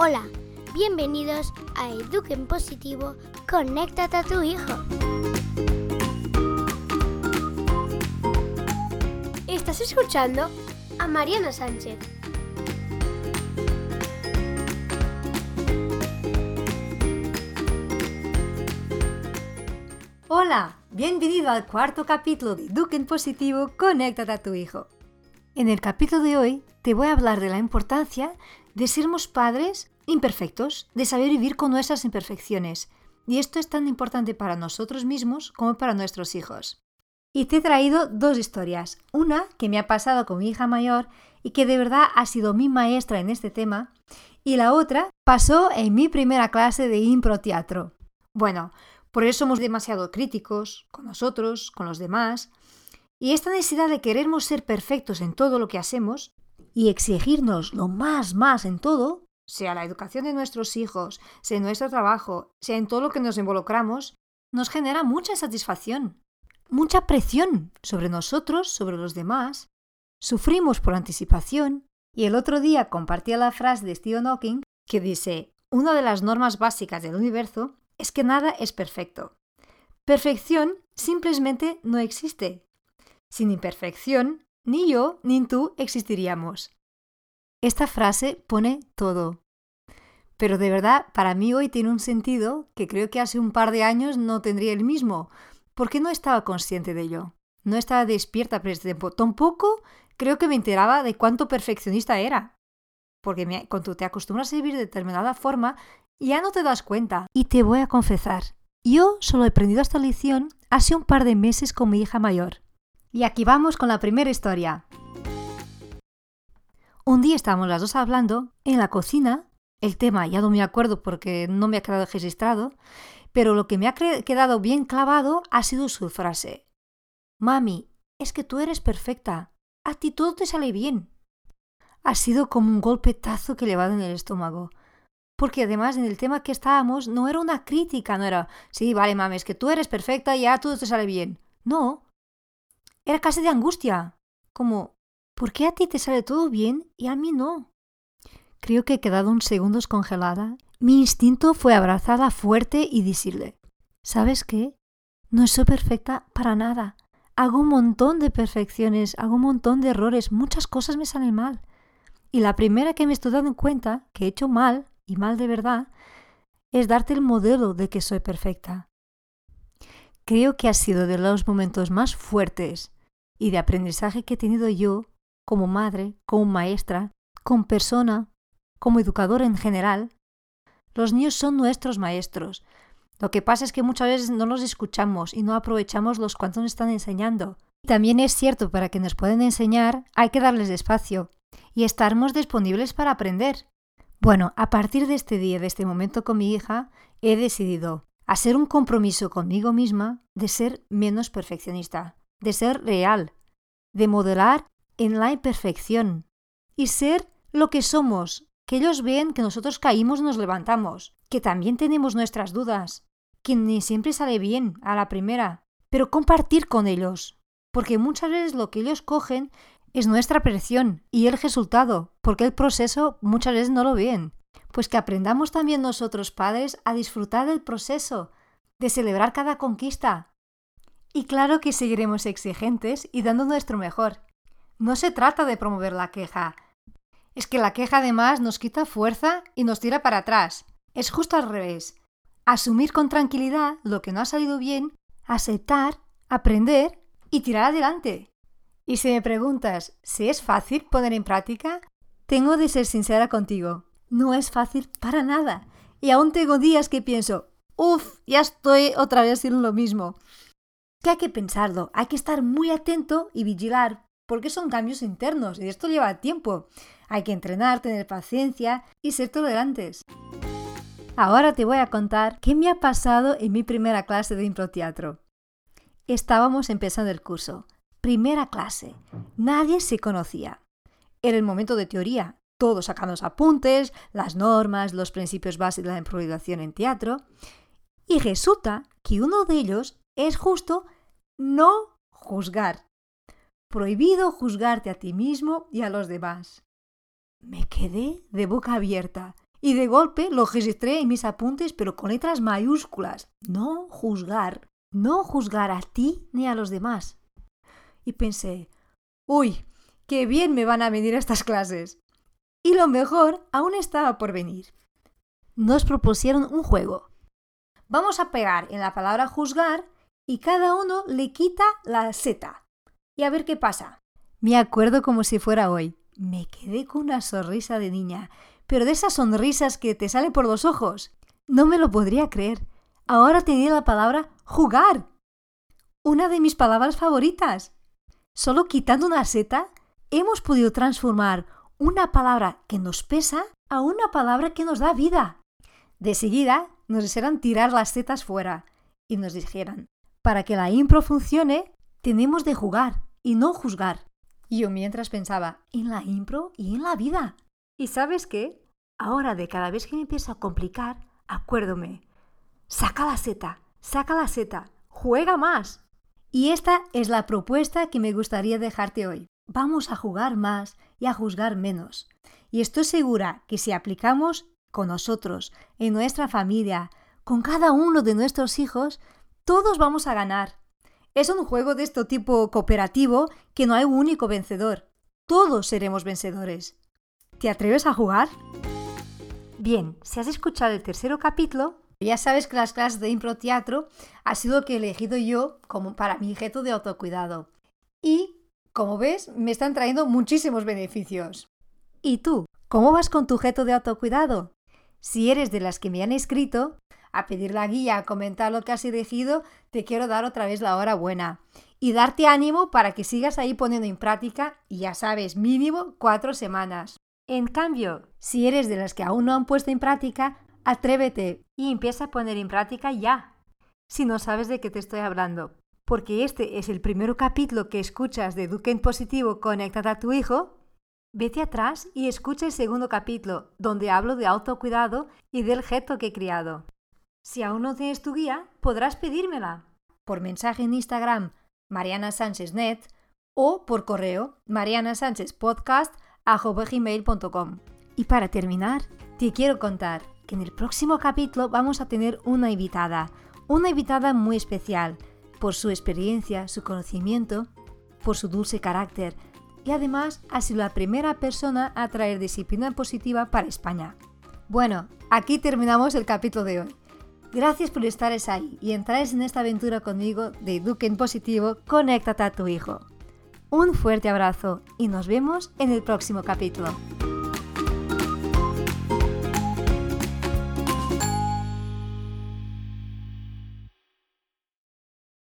Hola, bienvenidos a Eduquen Positivo, conéctate a tu hijo. Estás escuchando a Mariana Sánchez. Hola, bienvenido al cuarto capítulo de Eduquen Positivo, conéctate a tu hijo. En el capítulo de hoy te voy a hablar de la importancia de sermos padres imperfectos, de saber vivir con nuestras imperfecciones. Y esto es tan importante para nosotros mismos como para nuestros hijos. Y te he traído dos historias. Una que me ha pasado con mi hija mayor y que de verdad ha sido mi maestra en este tema. Y la otra pasó en mi primera clase de improteatro. Bueno, por eso somos demasiado críticos con nosotros, con los demás. Y esta necesidad de querernos ser perfectos en todo lo que hacemos y exigirnos lo más, más en todo, sea la educación de nuestros hijos, sea nuestro trabajo, sea en todo lo que nos involucramos, nos genera mucha satisfacción, mucha presión sobre nosotros, sobre los demás. Sufrimos por anticipación. Y el otro día compartía la frase de Stephen Hawking que dice, una de las normas básicas del universo es que nada es perfecto. Perfección simplemente no existe. Sin imperfección ni yo ni tú existiríamos. Esta frase pone todo. Pero de verdad, para mí hoy tiene un sentido que creo que hace un par de años no tendría el mismo, porque no estaba consciente de ello. No estaba despierta por este tiempo. Tampoco creo que me enteraba de cuánto perfeccionista era. Porque cuando te acostumbras a vivir de determinada forma, ya no te das cuenta. Y te voy a confesar, yo solo he aprendido esta lección hace un par de meses con mi hija mayor. Y aquí vamos con la primera historia. Un día estábamos las dos hablando en la cocina. El tema ya no me acuerdo porque no me ha quedado registrado, pero lo que me ha quedado bien clavado ha sido su frase. Mami, es que tú eres perfecta. A ti todo te sale bien. Ha sido como un golpetazo que le va en el estómago. Porque además en el tema que estábamos no era una crítica, no era, sí, vale, mami, es que tú eres perfecta y ya todo te sale bien. No, era casi de angustia. Como, ¿por qué a ti te sale todo bien y a mí no? Creo que he quedado un segundo congelada. Mi instinto fue abrazarla fuerte y decirle, ¿sabes qué? No soy perfecta para nada. Hago un montón de perfecciones, hago un montón de errores, muchas cosas me salen mal. Y la primera que me estoy dando cuenta que he hecho mal, y mal de verdad, es darte el modelo de que soy perfecta. Creo que ha sido de los momentos más fuertes y de aprendizaje que he tenido yo como madre, como maestra, como persona, como educador en general. Los niños son nuestros maestros. Lo que pasa es que muchas veces no los escuchamos y no aprovechamos los cuantos nos están enseñando. También es cierto, para que nos puedan enseñar hay que darles espacio y estarmos disponibles para aprender. Bueno, a partir de este día, de este momento con mi hija, he decidido hacer un compromiso conmigo misma de ser menos perfeccionista de ser real, de modelar en la imperfección y ser lo que somos, que ellos ven que nosotros caímos nos levantamos, que también tenemos nuestras dudas, que ni siempre sale bien a la primera, pero compartir con ellos, porque muchas veces lo que ellos cogen es nuestra presión y el resultado, porque el proceso muchas veces no lo ven. Pues que aprendamos también nosotros padres a disfrutar del proceso, de celebrar cada conquista, y claro que seguiremos exigentes y dando nuestro mejor. No se trata de promover la queja. Es que la queja además nos quita fuerza y nos tira para atrás. Es justo al revés. Asumir con tranquilidad lo que no ha salido bien, aceptar, aprender y tirar adelante. Y si me preguntas si es fácil poner en práctica, tengo de ser sincera contigo. No es fácil para nada. Y aún tengo días que pienso, uff, ya estoy otra vez haciendo lo mismo que hay que pensarlo, hay que estar muy atento y vigilar, porque son cambios internos y esto lleva tiempo. Hay que entrenar, tener paciencia y ser tolerantes. Ahora te voy a contar qué me ha pasado en mi primera clase de improteatro. Estábamos empezando el curso. Primera clase. Nadie se conocía. Era el momento de teoría. Todos sacando los apuntes, las normas, los principios básicos de la improvisación en teatro. Y resulta que uno de ellos es justo no juzgar. Prohibido juzgarte a ti mismo y a los demás. Me quedé de boca abierta Y de golpe lo registré en mis apuntes, pero con letras mayúsculas. No juzgar. No juzgar a ti ni a los demás. Y pensé, uy, qué bien me van a venir estas clases. Y lo mejor aún estaba por venir. Nos propusieron un juego. Vamos a pegar en la palabra juzgar y cada uno le quita la seta. Y a ver qué pasa. Me acuerdo como si fuera hoy. Me quedé con una sonrisa de niña, pero de esas sonrisas que te salen por los ojos. No me lo podría creer. Ahora tenía la palabra jugar. Una de mis palabras favoritas. Solo quitando una seta, hemos podido transformar una palabra que nos pesa a una palabra que nos da vida. De seguida nos hicieran tirar las setas fuera y nos dijeran, para que la impro funcione, tenemos de jugar y no juzgar. Y yo mientras pensaba, en la impro y en la vida. ¿Y sabes qué? Ahora de cada vez que me empiezo a complicar, acuérdome. Saca la seta, saca la seta, juega más. Y esta es la propuesta que me gustaría dejarte hoy. Vamos a jugar más y a juzgar menos. Y estoy segura que si aplicamos con nosotros, en nuestra familia, con cada uno de nuestros hijos, todos vamos a ganar. Es un juego de este tipo cooperativo que no hay un único vencedor. Todos seremos vencedores. ¿Te atreves a jugar? Bien, si has escuchado el tercer capítulo, ya sabes que las clases de impro teatro ha sido lo que he elegido yo como para mi objeto de autocuidado. Y, como ves, me están trayendo muchísimos beneficios. ¿Y tú? ¿Cómo vas con tu objeto de autocuidado? Si eres de las que me han escrito, a pedir la guía, a comentar lo que has elegido, te quiero dar otra vez la hora buena y darte ánimo para que sigas ahí poniendo en práctica, ya sabes, mínimo cuatro semanas. En cambio, si eres de las que aún no han puesto en práctica, atrévete y empieza a poner en práctica ya, si no sabes de qué te estoy hablando. Porque este es el primer capítulo que escuchas de Eduque en Positivo Conecta a tu hijo, Vete atrás y escucha el segundo capítulo, donde hablo de autocuidado y del gesto que he criado. Si aún no tienes tu guía, podrás pedírmela por mensaje en Instagram Mariana Sánchez Net o por correo marianasanchezpodcast.com. Y para terminar, te quiero contar que en el próximo capítulo vamos a tener una invitada, una invitada muy especial por su experiencia, su conocimiento, por su dulce carácter, y además ha sido la primera persona a traer disciplina positiva para España. Bueno, aquí terminamos el capítulo de hoy. Gracias por estar ahí y entrar en esta aventura conmigo de Eduque en Positivo, conéctate a tu hijo. Un fuerte abrazo y nos vemos en el próximo capítulo.